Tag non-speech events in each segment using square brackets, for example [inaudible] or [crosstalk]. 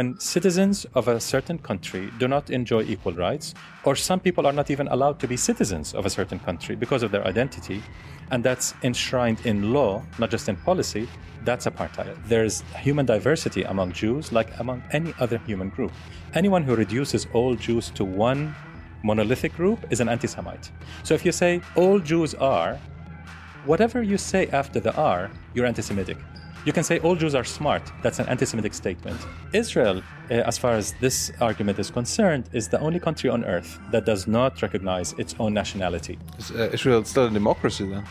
when citizens of a certain country do not enjoy equal rights, or some people are not even allowed to be citizens of a certain country because of their identity, and that's enshrined in law, not just in policy, that's apartheid. There's human diversity among Jews like among any other human group. Anyone who reduces all Jews to one monolithic group is an anti Semite. So if you say all Jews are, whatever you say after the are, you're anti Semitic. You can say all Jews are smart. That's an anti Semitic statement. Israel, uh, as far as this argument is concerned, is the only country on earth that does not recognize its own nationality. Is uh, Israel still a democracy then?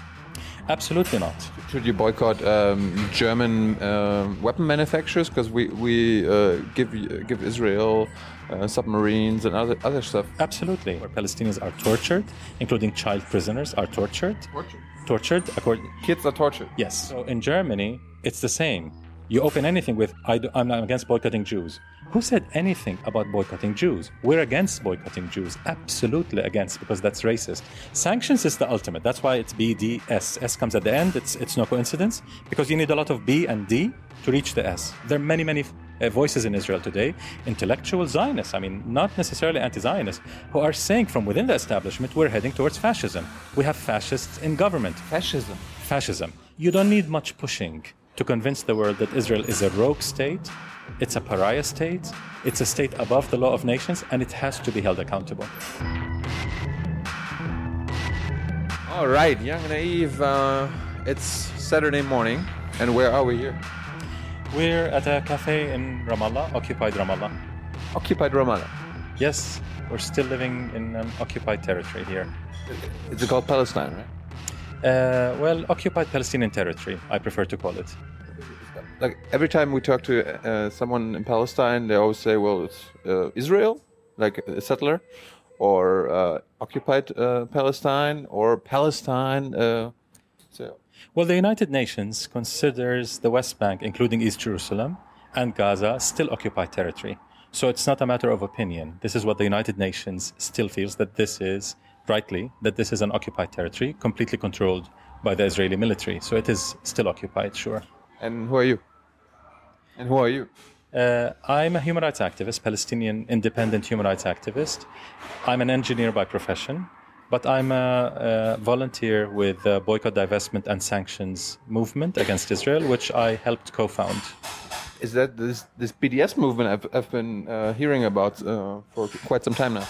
Absolutely not. Should you boycott um, German uh, weapon manufacturers because we we uh, give give Israel uh, submarines and other other stuff? Absolutely. Where Palestinians are tortured, including child prisoners, are tortured. Tortured. Tortured. According. Kids are tortured. Yes. So in Germany, it's the same. You open anything with I am not against boycotting Jews. Who said anything about boycotting Jews? We're against boycotting Jews, absolutely against, because that's racist. Sanctions is the ultimate. That's why it's B, D, S. S comes at the end. It's it's no coincidence because you need a lot of B and D to reach the S. There are many many uh, voices in Israel today, intellectual Zionists. I mean, not necessarily anti-Zionists, who are saying from within the establishment we're heading towards fascism. We have fascists in government. Fascism. Fascism. You don't need much pushing to convince the world that Israel is a rogue state, it's a pariah state, it's a state above the law of nations, and it has to be held accountable. All right, Young Naive, uh, it's Saturday morning, and where are we here? We're at a cafe in Ramallah, occupied Ramallah. Occupied Ramallah. Yes, we're still living in an occupied territory here. It's called Palestine, right? Uh, well, occupied Palestinian territory, I prefer to call it. Like every time we talk to uh, someone in Palestine, they always say, "Well, it's uh, Israel, like a settler, or uh, occupied uh, Palestine, or Palestine." Uh, so, Well, the United Nations considers the West Bank, including East Jerusalem and Gaza, still occupied territory. So it's not a matter of opinion. This is what the United Nations still feels that this is, rightly, that this is an occupied territory, completely controlled by the Israeli military. So it is still occupied, sure. and who are you? And who are you? Uh, I'm a human rights activist, Palestinian independent human rights activist. I'm an engineer by profession, but I'm a, a volunteer with the Boycott, Divestment, and Sanctions movement against Israel, which I helped co found. Is that this this BDS movement I've, I've been uh, hearing about uh, for quite some time now?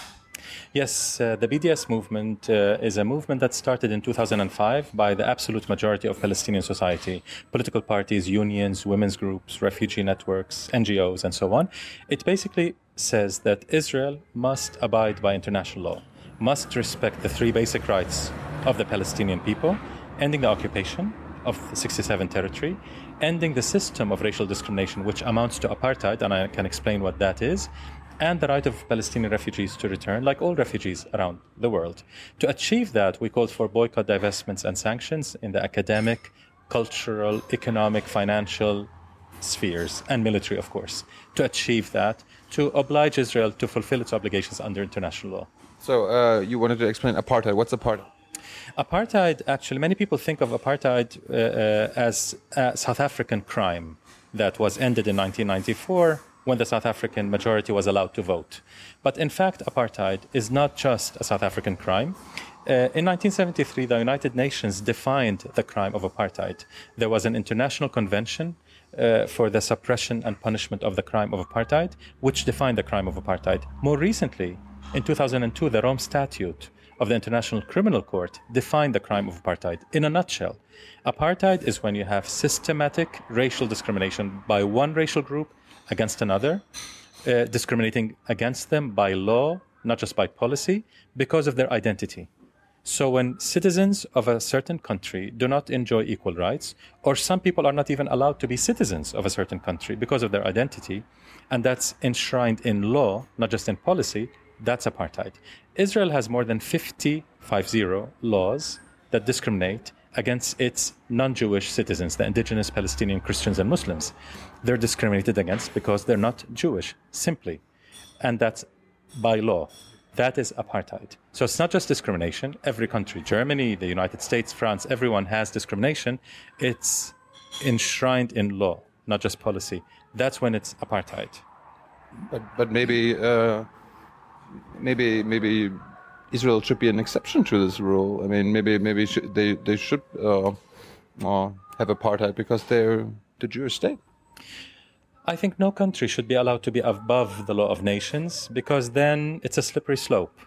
Yes, uh, the BDS movement uh, is a movement that started in 2005 by the absolute majority of Palestinian society, political parties, unions, women's groups, refugee networks, NGOs, and so on. It basically says that Israel must abide by international law, must respect the three basic rights of the Palestinian people, ending the occupation of the 67 territory, ending the system of racial discrimination, which amounts to apartheid, and I can explain what that is, and the right of Palestinian refugees to return, like all refugees around the world. To achieve that, we called for boycott, divestments, and sanctions in the academic, cultural, economic, financial spheres, and military, of course. To achieve that, to oblige Israel to fulfill its obligations under international law. So uh, you wanted to explain apartheid. What's apartheid? Apartheid, actually, many people think of apartheid uh, uh, as a South African crime that was ended in 1994 when the South African majority was allowed to vote. But in fact, apartheid is not just a South African crime. Uh, in 1973, the United Nations defined the crime of apartheid. There was an international convention uh, for the suppression and punishment of the crime of apartheid, which defined the crime of apartheid. More recently, in 2002, the Rome Statute of the International Criminal Court defined the crime of apartheid. In a nutshell, apartheid is when you have systematic racial discrimination by one racial group against another, uh, discriminating against them by law, not just by policy, because of their identity. So when citizens of a certain country do not enjoy equal rights, or some people are not even allowed to be citizens of a certain country because of their identity, and that's enshrined in law, not just in policy, that's apartheid. Israel has more than 50, 50 laws that discriminate against its non Jewish citizens, the indigenous Palestinian Christians and Muslims. They're discriminated against because they're not Jewish, simply. And that's by law. That is apartheid. So it's not just discrimination. Every country, Germany, the United States, France, everyone has discrimination. It's enshrined in law, not just policy. That's when it's apartheid. But but maybe uh, maybe maybe Israel should be an exception to this rule. I mean, maybe maybe they they should uh, uh, have apartheid because they're the Jewish state. I think no country should be allowed to be above the law of nations because then it's a slippery slope.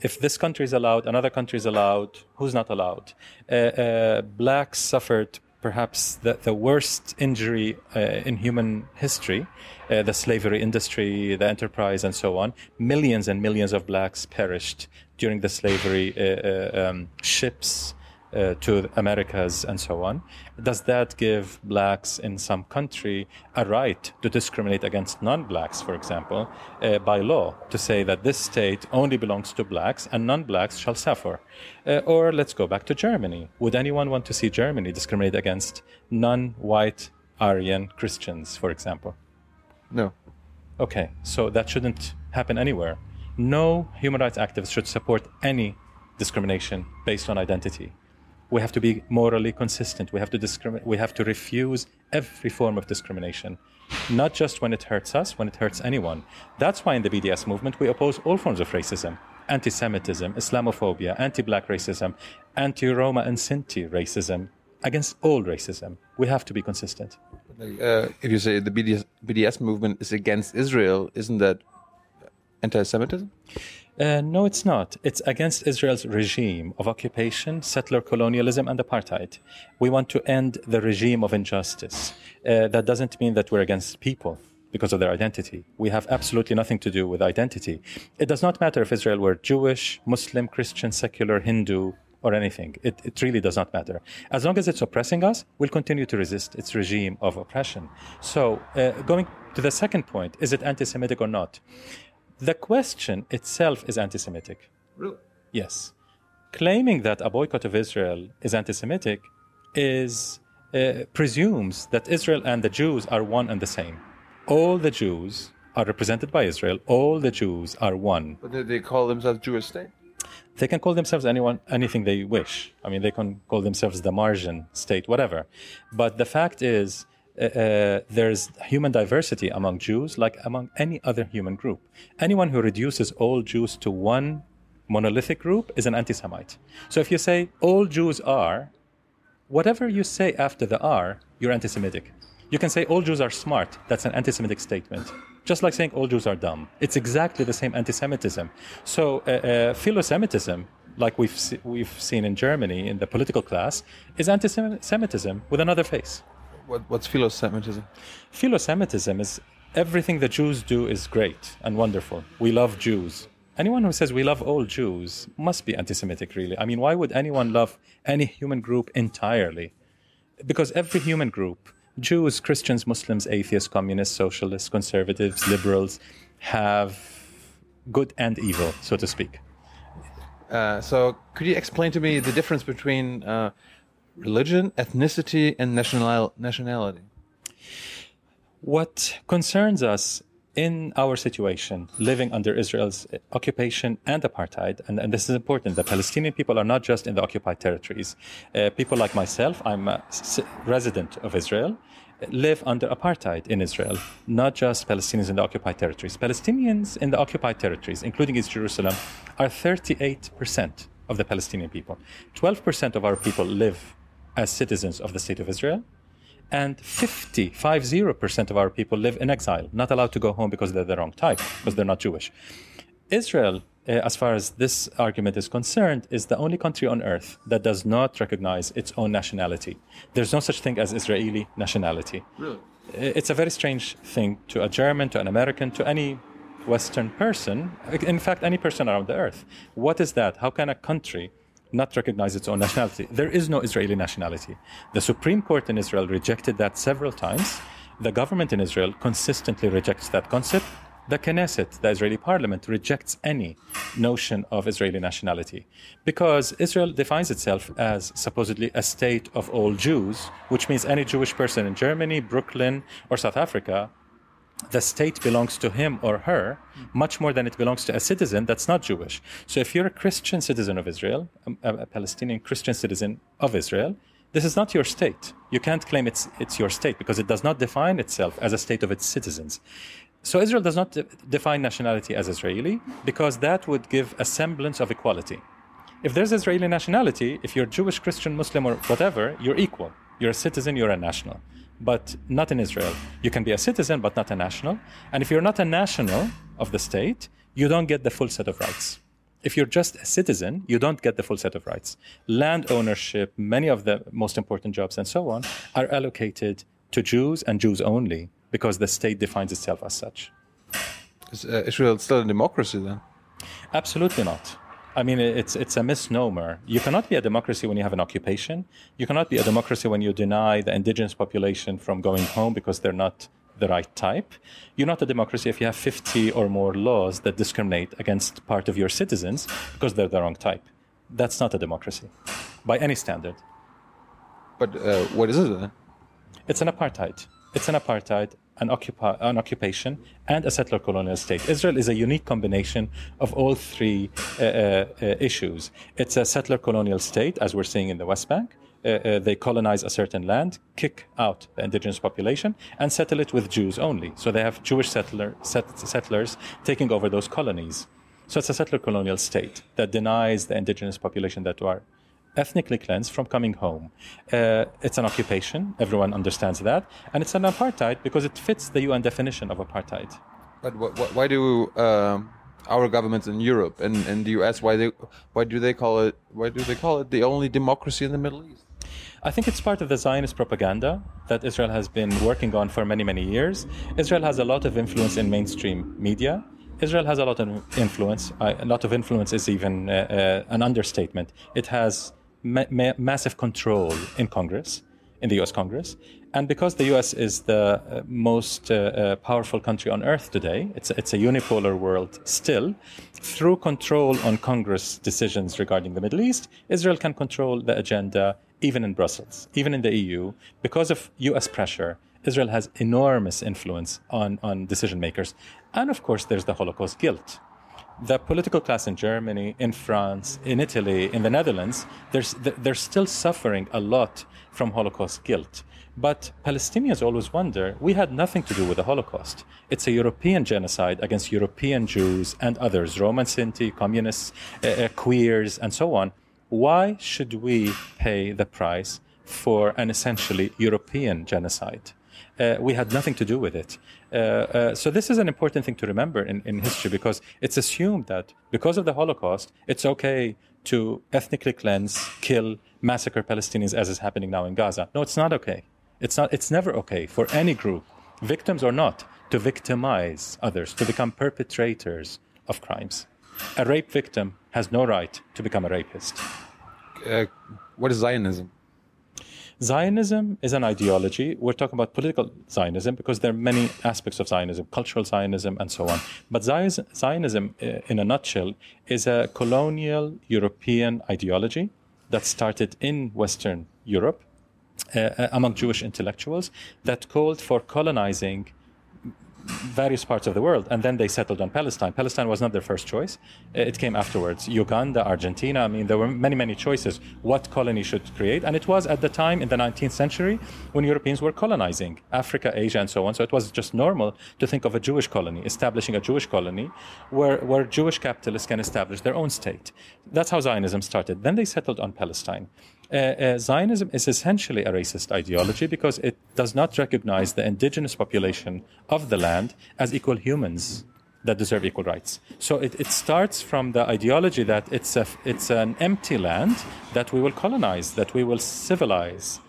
If this country is allowed, another country is allowed, who's not allowed? Uh, uh, blacks suffered perhaps the, the worst injury uh, in human history uh, the slavery industry, the enterprise, and so on. Millions and millions of blacks perished during the slavery uh, uh um, ships. Uh, to Americas and so on. Does that give blacks in some country a right to discriminate against non blacks, for example, uh, by law, to say that this state only belongs to blacks and non blacks shall suffer? Uh, or let's go back to Germany. Would anyone want to see Germany discriminate against non white Aryan Christians, for example? No. Okay, so that shouldn't happen anywhere. No human rights activist should support any discrimination based on identity. We have to be morally consistent. We have to discriminate. We have to refuse every form of discrimination, not just when it hurts us, when it hurts anyone. That's why in the BDS movement we oppose all forms of racism, anti-Semitism, Islamophobia, anti-black racism, anti-Roma and Sinti racism, against all racism. We have to be consistent. Uh, if you say the BDS, BDS movement is against Israel, isn't that anti-Semitism? Uh, no, it's not. It's against Israel's regime of occupation, settler colonialism, and apartheid. We want to end the regime of injustice. Uh, that doesn't mean that we're against people because of their identity. We have absolutely nothing to do with identity. It does not matter if Israel were Jewish, Muslim, Christian, secular, Hindu, or anything. It, it really does not matter. As long as it's oppressing us, we'll continue to resist its regime of oppression. So, uh, going to the second point, is it anti Semitic or not? The question itself is anti Semitic. Really? Yes. Claiming that a boycott of Israel is anti Semitic is. Uh, presumes that Israel and the Jews are one and the same. All the Jews are represented by Israel. All the Jews are one. But they call themselves Jewish state? they can call themselves anyone anything they wish. I mean, they can call themselves the margin state, whatever. But the fact is, uh, uh, there's human diversity among Jews, like among any other human group. Anyone who reduces all Jews to one monolithic group is an anti-Semite. So if you say all Jews are, whatever you say after the are, you're anti-Semitic. You can say all Jews are smart. That's an anti-Semitic statement just like saying all Jews are dumb. It's exactly the same anti-Semitism. So uh, uh, philo-Semitism, like we've se- we've seen in Germany in the political class, is anti-Semitism with another face. What, what's philo-Semitism? Philo-Semitism is everything the Jews do is great and wonderful. We love Jews. Anyone who says we love all Jews must be anti-Semitic, really. I mean, why would anyone love any human group entirely? Because every human group Jews, Christians, Muslims, atheists, communists, socialists, conservatives, liberals have good and evil, so to speak. Uh, so, could you explain to me the difference between uh, religion, ethnicity, and national nationality? What concerns us in our situation, living under Israel's occupation and apartheid, and, and, this is important, the Palestinian people are not just in the occupied territories. Uh, people like myself, I'm a resident of Israel, live under apartheid in Israel, not just Palestinians in the occupied territories. Palestinians in the occupied territories, including East Jerusalem, are 38% of the Palestinian people. 12% of our people live as citizens of the state of Israel and 50, 50% of our people live in exile, not allowed to go home because they're the wrong type, because they're not Jewish. Israel, uh, as far as this argument is concerned, is the only country on earth that does not recognize its own nationality. There's no such thing as Israeli nationality. Really? It's a very strange thing to a German, to an American, to any Western person, in fact, any person around the earth. What is that? How can a country not recognize its own nationality. There is no Israeli nationality. The Supreme Court in Israel rejected that several times. The government in Israel consistently rejects that concept. The Knesset, the Israeli parliament, rejects any notion of Israeli nationality because Israel defines itself as supposedly a state of all Jews, which means any Jewish person in Germany, Brooklyn, or South Africa the state belongs to him or her much more than it belongs to a citizen that's not Jewish. So if you're a Christian citizen of Israel, um, a, a, Palestinian Christian citizen of Israel, this is not your state. You can't claim it's, it's your state because it does not define itself as a state of its citizens. So Israel does not de- define nationality as Israeli because that would give a semblance of equality. If there's Israeli nationality, if you're Jewish, Christian, Muslim, or whatever, you're equal. You're a citizen, you're a national. But not in Israel. You can be a citizen, but not a national. And if you're not a national of the state, you don't get the full set of rights. If you're just a citizen, you don't get the full set of rights. Land ownership, many of the most important jobs, and so on, are allocated to Jews and Jews only because the state defines itself as such. Is uh, Israel still a democracy then? Absolutely not. I mean, it's it's a misnomer. You cannot be a democracy when you have an occupation. You cannot be a democracy when you deny the indigenous population from going home because they're not the right type. You're not a democracy if you have 50 or more laws that discriminate against part of your citizens because they're the wrong type. That's not a democracy by any standard. But uh, what is it? It's an apartheid. It's an apartheid, an, an occupation, and a settler colonial state. Israel is a unique combination of all three uh, uh, uh, issues. It's a settler colonial state, as we're seeing in the West Bank. Uh, uh, they colonize a certain land, kick out the indigenous population, and settle it with Jews only. So they have Jewish settler, set, settlers taking over those colonies. So it's a settler colonial state that denies the indigenous population that are ethnically cleansed from coming home. Uh, it's an occupation, everyone understands that, and it's an apartheid because it fits the UN definition of apartheid. But wh wh why do um, our governments in Europe and, and the US why they why do they call it why do they call it the only democracy in the Middle East? I think it's part of the Zionist propaganda that Israel has been working on for many, many years. Israel has a lot of influence in mainstream media. Israel has a lot of influence. a lot of influence is even uh, uh, an understatement. It has ma- ma- massive control in Congress, in the US Congress. And because the US is the uh, most uh, uh, powerful country on earth today, it's, it's a unipolar world still, through control on Congress decisions regarding the Middle East, Israel can control the agenda even in Brussels, even in the EU. Because of US pressure, Israel has enormous influence on, on decision makers. And of course, there's the Holocaust guilt the political class in Germany, in France, in Italy, in the Netherlands, they're they're still suffering a lot from Holocaust guilt. But Palestinians always wonder we had nothing to do with the Holocaust. It's a European genocide against European Jews and others, Roman Sinti, communists, uh, queers, and so on. Why should we pay the price for an essentially European genocide? Uh, we had nothing to do with it. Uh, uh, so this is an important thing to remember in, in history because it's assumed that because of the Holocaust, it's okay to ethnically cleanse, kill, massacre Palestinians as is happening now in Gaza. No, it's not okay. It's not. It's never okay for any group, victims or not, to victimize others, to become perpetrators of crimes. A rape victim has no right to become a rapist. Uh, what is Zionism? Zionism is an ideology. We're talking about political Zionism because there are many aspects of Zionism, cultural Zionism, and so on. But Zionism, uh, in a nutshell, is a colonial European ideology that started in Western Europe uh among Jewish intellectuals that called for colonizing various parts of the world, and then they settled on Palestine. Palestine was not their first choice; uh, it came afterwards. Uganda, Argentina. I mean, there were many, many choices what colony should create, and it was at the time in the 19th century when Europeans were colonizing Africa, Asia, and so on. So it was just normal to think of a Jewish colony, establishing a Jewish colony, where where Jewish capitalists can establish their own state. That's how Zionism started. Then they settled on Palestine. Uh, uh, Zionism is essentially a racist ideology because it does not recognize the indigenous population of the land as equal humans that deserve equal rights. So it, it starts from the ideology that it's, a, it's an empty land that we will colonize, that we will civilize,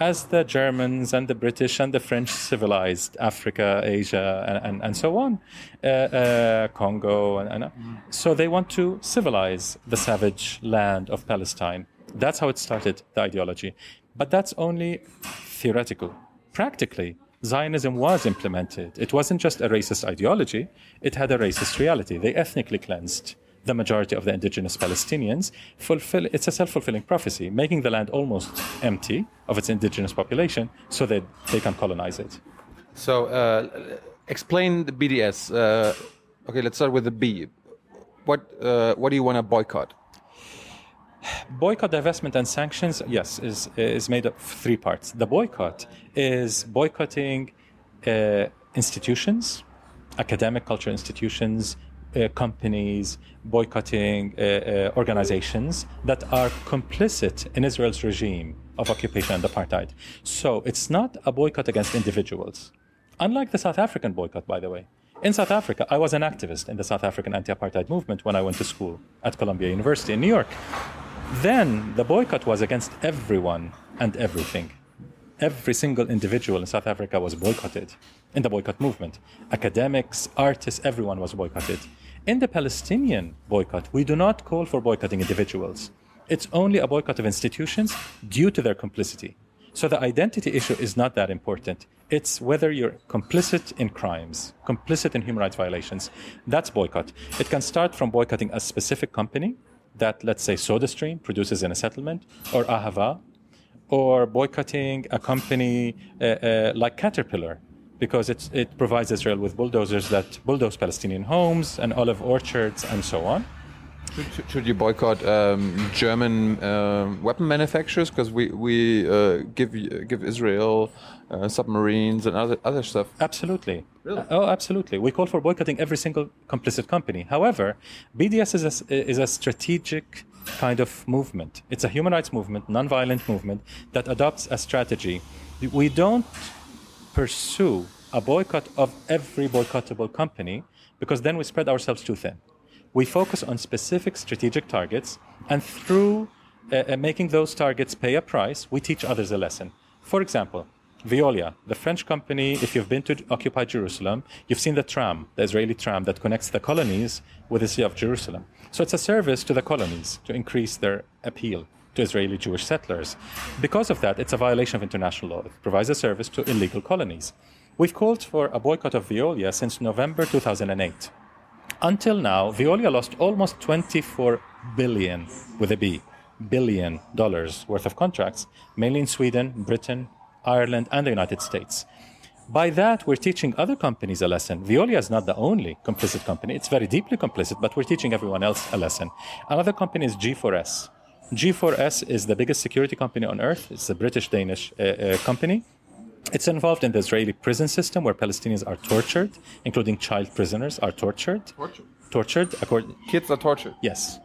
as the Germans and the British and the French civilized Africa, Asia, and, and, and so on, uh, uh, Congo. And, and. So they want to civilize the savage land of Palestine. That's how it started, the ideology. But that's only theoretical. Practically, Zionism was implemented. It wasn't just a racist ideology, it had a racist reality. They ethnically cleansed the majority of the indigenous Palestinians. Fulfill, it's a self fulfilling prophecy, making the land almost empty of its indigenous population so that they can colonize it. So, uh, explain the BDS. Uh, okay, let's start with the B. What, uh, what do you want to boycott? Boycott, divestment, and sanctions, yes, is, is made up of three parts. The boycott is boycotting uh, institutions, academic culture institutions, uh, companies, boycotting uh, uh, organizations that are complicit in Israel's regime of occupation and apartheid. So it's not a boycott against individuals. Unlike the South African boycott, by the way. In South Africa, I was an activist in the South African anti apartheid movement when I went to school at Columbia University in New York. Then the boycott was against everyone and everything. Every single individual in South Africa was boycotted in the boycott movement. Academics, artists, everyone was boycotted. In the Palestinian boycott, we do not call for boycotting individuals. It's only a boycott of institutions due to their complicity. So the identity issue is not that important. It's whether you're complicit in crimes, complicit in human rights violations. That's boycott. It can start from boycotting a specific company that, let's say, SodaStream produces in a settlement, or Ahava, or boycotting a company uh, uh, like Caterpillar because it provides Israel with bulldozers that bulldoze Palestinian homes and olive orchards and so on. Should, should you boycott um, German uh, weapon manufacturers because we we uh, give give Israel uh, submarines and other other stuff? Absolutely. Really? oh, absolutely. We call for boycotting every single complicit company. However, BDS is a, is a strategic kind of movement. It's a human rights movement, non-violent movement that adopts a strategy. We don't pursue a boycott of every boycottable company because then we spread ourselves too thin we focus on specific strategic targets, and through uh, uh, making those targets pay a price, we teach others a lesson. For example, Veolia, the French company, if you've been to occupied Jerusalem, you've seen the tram, the Israeli tram that connects the colonies with the city of Jerusalem. So it's a service to the colonies to increase their appeal to Israeli Jewish settlers. Because of that, it's a violation of international law. It provides a service to illegal colonies. We've called for a boycott of Veolia since November 2008. Until now, Veolia lost almost 24 billion, with a B, billion dollars worth of contracts, mainly in Sweden, Britain, Ireland, and the United States. By that, we're teaching other companies a lesson. Veolia is not the only complicit company. It's very deeply complicit, but we're teaching everyone else a lesson. Another company is G4S. G4S is the biggest security company on earth. It's a British Danish uh, uh, company. It's involved in the Israeli prison system where Palestinians are tortured, including child prisoners are tortured. Tortured. Tortured. According, Kids are tortured. Yes.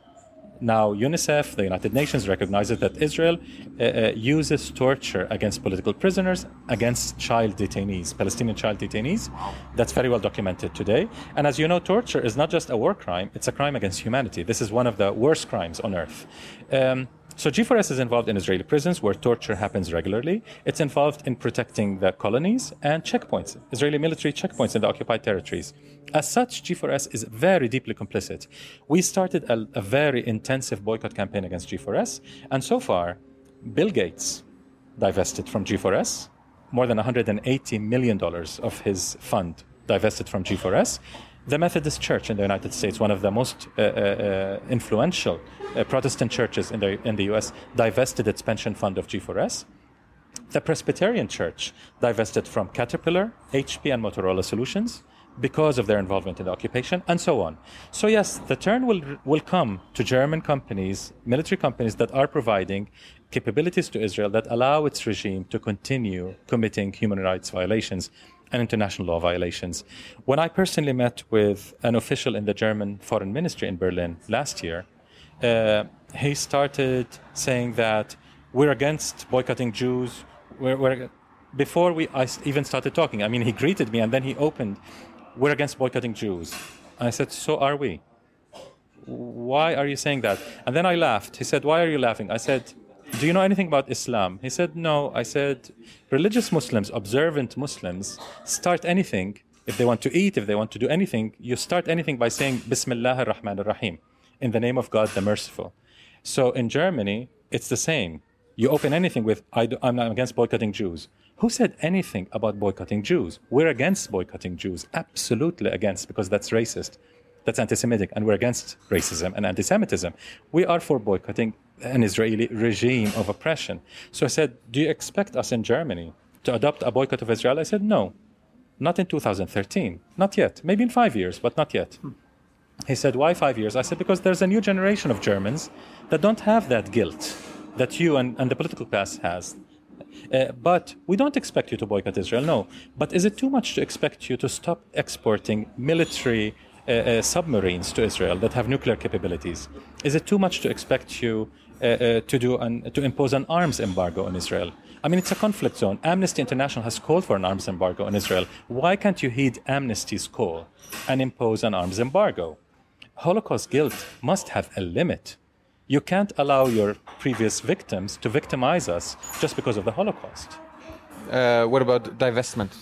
Now, UNICEF, the United Nations, recognizes that Israel uh, uh, uses torture against political prisoners, against child detainees, Palestinian child detainees. That's very well documented today. And as you know, torture is not just a war crime, it's a crime against humanity. This is one of the worst crimes on earth. Um, so G4S is involved in Israeli prisons where torture happens regularly. It's involved in protecting the colonies and checkpoints, Israeli military checkpoints in the occupied territories. As such, G4S is very deeply complicit. We started a, a very intensive boycott campaign against G4S, and so far, Bill Gates divested from G4S, more than $180 million of his fund divested from G4S. The Methodist Church in the United States, one of the most uh, uh, uh influential uh, Protestant churches in the, in the US, divested its pension fund of G4S. The Presbyterian Church divested from Caterpillar, HP, and Motorola Solutions because of their involvement in the occupation, and so on. So yes, the turn will will come to German companies, military companies that are providing capabilities to Israel that allow its regime to continue committing human rights violations and international law violations. When I personally met with an official in the German Foreign Ministry in Berlin last year, uh, he started saying that we're against boycotting Jews. We're, we're, before we I even started talking, I mean, he greeted me and then he opened, "We're against boycotting Jews." I said, "So are we." Why are you saying that? And then I laughed. He said, "Why are you laughing?" I said, do you know anything about Islam? He said, No. I said, Religious Muslims, observant Muslims, start anything. If they want to eat, if they want to do anything, you start anything by saying Bismillah ar-Rahman ar-Rahim, in the name of God the Merciful. So in Germany, it's the same. You open anything with, I am against boycotting Jews. Who said anything about boycotting Jews? We're against boycotting Jews, absolutely against, because that's racist. That's anti Semitic, and we're against racism and anti Semitism. We are for boycotting an Israeli regime of oppression. So I said, Do you expect us in Germany to adopt a boycott of Israel? I said, No, not in 2013. Not yet. Maybe in five years, but not yet. Hmm. He said, Why five years? I said, Because there's a new generation of Germans that don't have that guilt that you and, and the political class has. Uh, but we don't expect you to boycott Israel, no. But is it too much to expect you to stop exporting military uh, uh, submarines to Israel that have nuclear capabilities? Is it too much to expect you to do an, to impose an arms embargo on Israel? I mean, it's a conflict zone. Amnesty International has called for an arms embargo on Israel. Why can't you heed Amnesty's call and impose an arms embargo? Holocaust guilt must have a limit. You can't allow your previous victims to victimize us just because of the Holocaust. Uh, what about divestment?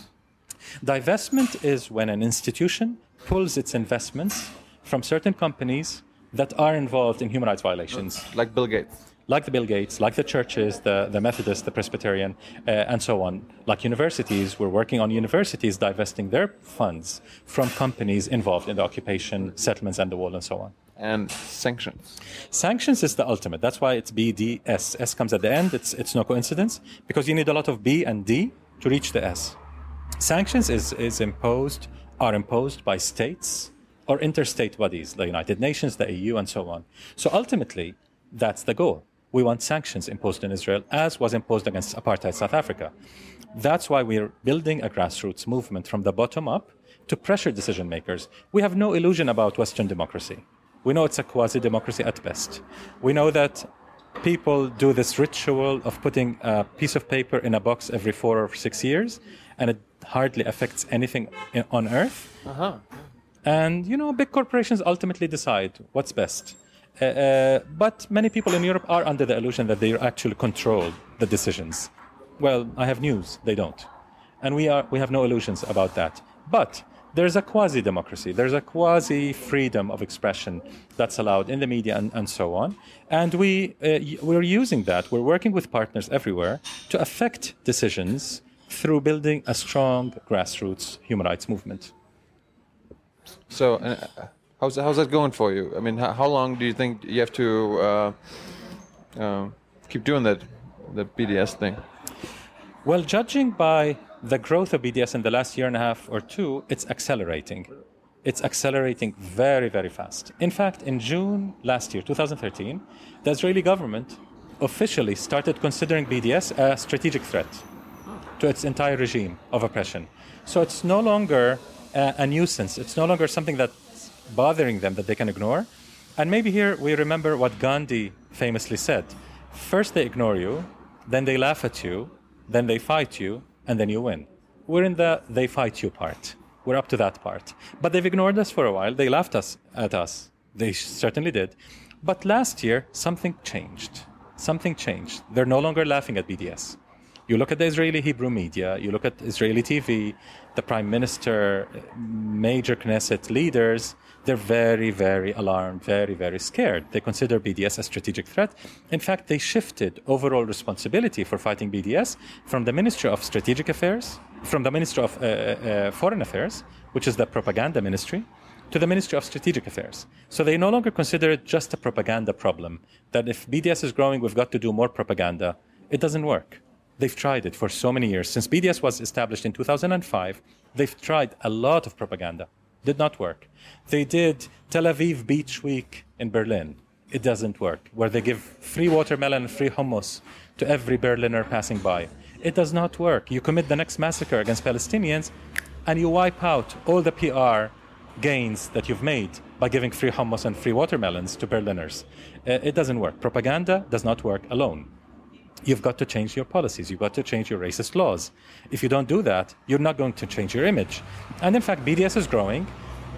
Divestment is when an institution pulls its investments from certain companies that are involved in human rights violations. Like Bill Gates. Like the Bill Gates, like the churches, the, the Methodist, the Presbyterian, uh, and so on. Like universities, we're working on universities divesting their funds from companies involved in the occupation, settlements, and the wall, and so on. And sanctions. Sanctions is the ultimate. That's why it's BDS. S comes at the end. It's, it's no coincidence because you need a lot of B and D to reach the S. Sanctions is, is imposed, are imposed by states or interstate bodies, the United Nations, the EU, and so on. So ultimately, that's the goal. We want sanctions imposed on Israel, as was imposed against apartheid South Africa. That's why we're building a grassroots movement from the bottom up to pressure decision makers. We have no illusion about Western democracy. We know it's a quasi democracy at best. We know that people do this ritual of putting a piece of paper in a box every four or six years, and it hardly affects anything on earth. Uh-huh. And, you know, big corporations ultimately decide what's best. Uh, uh, but many people in Europe are under the illusion that they actually control the decisions. Well, I have news, they don't. And we, are, we have no illusions about that. But there's a quasi democracy, there's a quasi freedom of expression that's allowed in the media and, and so on. And we, uh, we're using that. We're working with partners everywhere to affect decisions through building a strong grassroots human rights movement. So, uh, how's how's that going for you? I mean, how, how long do you think you have to uh, uh, keep doing that, the BDS thing? Well, judging by the growth of BDS in the last year and a half or two, it's accelerating. It's accelerating very, very fast. In fact, in June last year, 2013, the Israeli government officially started considering BDS a strategic threat to its entire regime of oppression. So it's no longer a, nuisance. It's no longer something that's bothering them that they can ignore. And maybe here we remember what Gandhi famously said first they ignore you, then they laugh at you, then they fight you, and then you win. We're in the they fight you part. We're up to that part. But they've ignored us for a while. They laughed us at us. They certainly did. But last year, something changed. Something changed. They're no longer laughing at BDS. You look at the Israeli Hebrew media, you look at Israeli TV, the prime minister, major Knesset leaders, they're very, very alarmed, very, very scared. They consider BDS a strategic threat. In fact, they shifted overall responsibility for fighting BDS from the Ministry of Strategic Affairs, from the Ministry of uh, uh, Foreign Affairs, which is the propaganda ministry, to the Ministry of Strategic Affairs. So they no longer consider it just a propaganda problem, that if BDS is growing, we've got to do more propaganda. It doesn't work. They've tried it for so many years. Since BDS was established in 2005, they've tried a lot of propaganda. Did not work. They did Tel Aviv Beach Week in Berlin. It doesn't work. Where they give free watermelon and free hummus to every Berliner passing by. It does not work. You commit the next massacre against Palestinians and you wipe out all the PR gains that you've made by giving free hummus and free watermelons to Berliners. Uh, it doesn't work. Propaganda does not work alone. You've got to change your policies. You've got to change your racist laws. If you don't do that, you're not going to change your image. And in fact, BDS is growing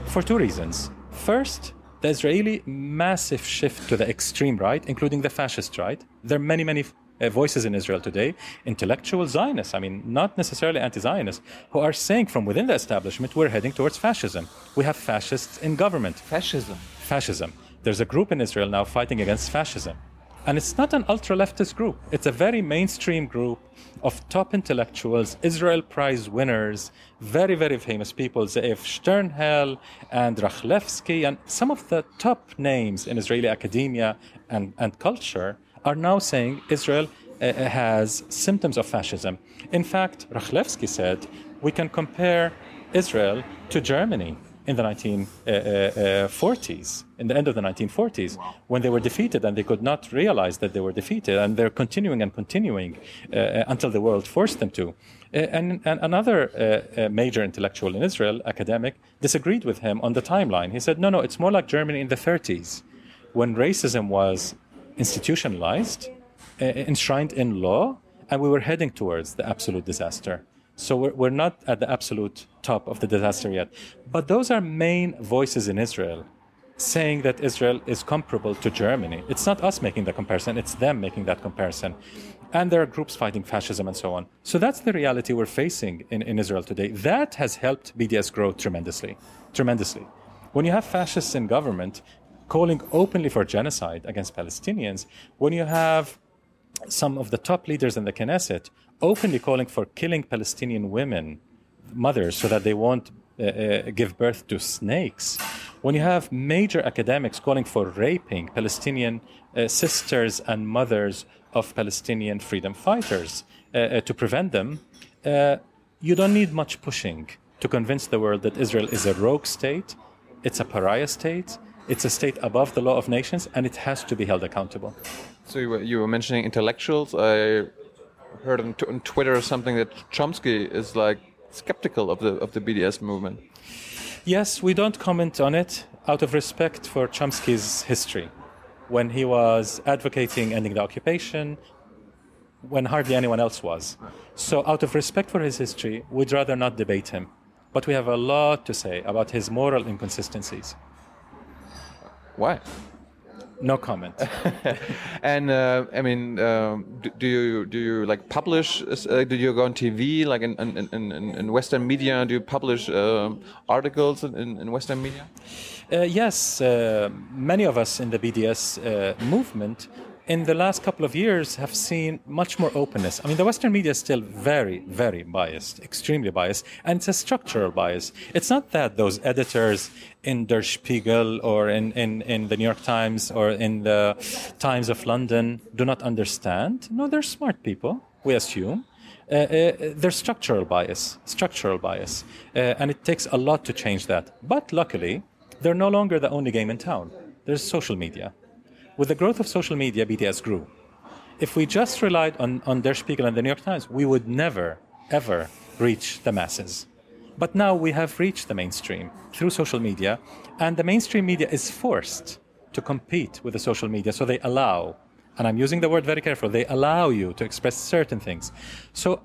for two reasons. First, the Israeli massive shift to the extreme right, including the fascist right. There are many, many uh, voices in Israel today, intellectual Zionists, I mean, not necessarily anti Zionists, who are saying from within the establishment, we're heading towards fascism. We have fascists in government. Fascism. Fascism. There's a group in Israel now fighting against fascism. And it's not an ultra leftist group, it's a very mainstream group of top intellectuals, Israel Prize winners, very, very famous people, Ze'ev Sternhell and Rachlevsky, and some of the top names in Israeli academia and, and culture are now saying Israel uh, has symptoms of fascism. In fact, Rachlevsky said we can compare Israel to Germany in the 1940s, in the end of the 1940s, when they were defeated and they could not realize that they were defeated, and they're continuing and continuing uh, until the world forced them to. Uh, and, and, another uh, major intellectual in Israel, academic, disagreed with him on the timeline. He said, no, no, it's more like Germany in the 30s, when racism was institutionalized, uh, enshrined in law, and we were heading towards the absolute disaster. So we're, we're not at the absolute top of the disaster yet. But those are main voices in Israel saying that Israel is comparable to Germany. It's not us making the comparison, it's them making that comparison. And there are groups fighting fascism and so on. So that's the reality we're facing in, in Israel today. That has helped BDS grow tremendously. Tremendously. When you have fascists in government calling openly for genocide against Palestinians, when you have some of the top leaders in the Knesset openly calling for killing Palestinian women, mothers, so that they won't uh, uh, give birth to snakes. When you have major academics calling for raping Palestinian uh, sisters and mothers of Palestinian freedom fighters uh, uh, to prevent them, uh, you don't need much pushing to convince the world that Israel is a rogue state, it's a pariah state, it's a state above the law of nations, and it has to be held accountable. So you were, you were mentioning intellectuals. I heard on, on Twitter or something that Chomsky is like skeptical of the of the BDS movement. Yes, we don't comment on it out of respect for Chomsky's history. When he was advocating ending the occupation, when hardly anyone else was. So, out of respect for his history, we'd rather not debate him. But we have a lot to say about his moral inconsistencies. Why? No comment. [laughs] and uh, I mean, um, do, do, you do you like publish? Uh, do you go on TV like in in, in, in Western media? Do you publish um, articles in, in Western media? Uh, yes, uh, many of us in the BDS uh, movement in the last couple of years have seen much more openness. I mean, the Western media is still very, very biased, extremely biased, and it's a structural bias. It's not that those editors in Der Spiegel or in, in, in the New York Times or in the Times of London do not understand. No, they're smart people, we assume. Uh, uh, there's structural bias, structural bias, uh, and it takes a lot to change that. But luckily, they're no longer the only game in town. There's social media with the growth of social media, BDS grew. If we just relied on, on Der Spiegel and the New York Times, we would never, ever reach the masses. But now we have reached the mainstream through social media, and the mainstream media is forced to compete with the social media. So they allow, and I'm using the word very carefully, they allow you to express certain things. So,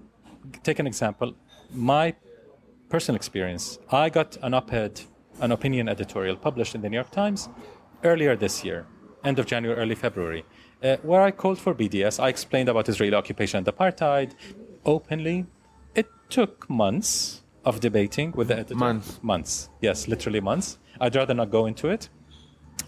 take an example. My personal experience I got an op ed, an opinion editorial published in the New York Times earlier this year end of January, early February, uh, where I called for BDS. I explained about Israeli occupation and apartheid openly. It took months of debating with the editor. Months. Months. Yes, literally months. I'd rather not go into it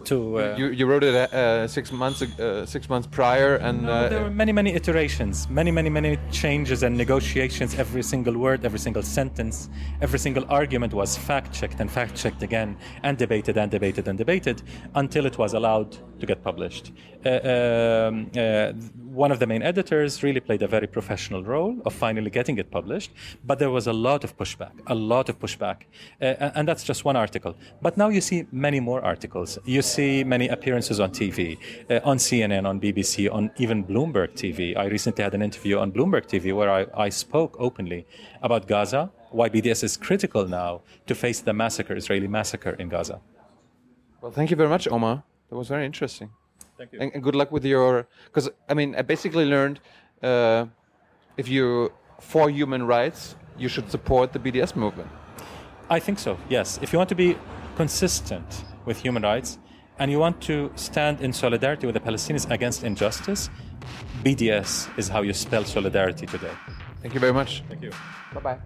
to. Uh, you, you wrote it uh, six months uh, six months prior, and no, there were many many iterations, many many many changes and negotiations. Every single word, every single sentence, every single argument was fact checked and fact checked again, and debated and debated and debated until it was allowed to get published. Uh, um, uh, one of the main editors really played a very professional role of finally getting it published, but there was a lot of pushback, a lot of pushback, uh, and that's just one article. But now you see many more articles. You see many appearances on TV, uh, on CNN, on BBC, on even Bloomberg TV. I recently had an interview on Bloomberg TV where I, I spoke openly about Gaza, why BDS is critical now to face the massacre, Israeli massacre in Gaza. Well, thank you very much, Omar. That was very interesting. Thank you. And, and good luck with your. Because I mean, I basically learned uh, if you for human rights, you should support the BDS movement. I think so. Yes. If you want to be consistent with human rights and you want to stand in solidarity with the Palestinians against injustice, BDS is how you spell solidarity today. Thank you very much. Thank you. Bye bye.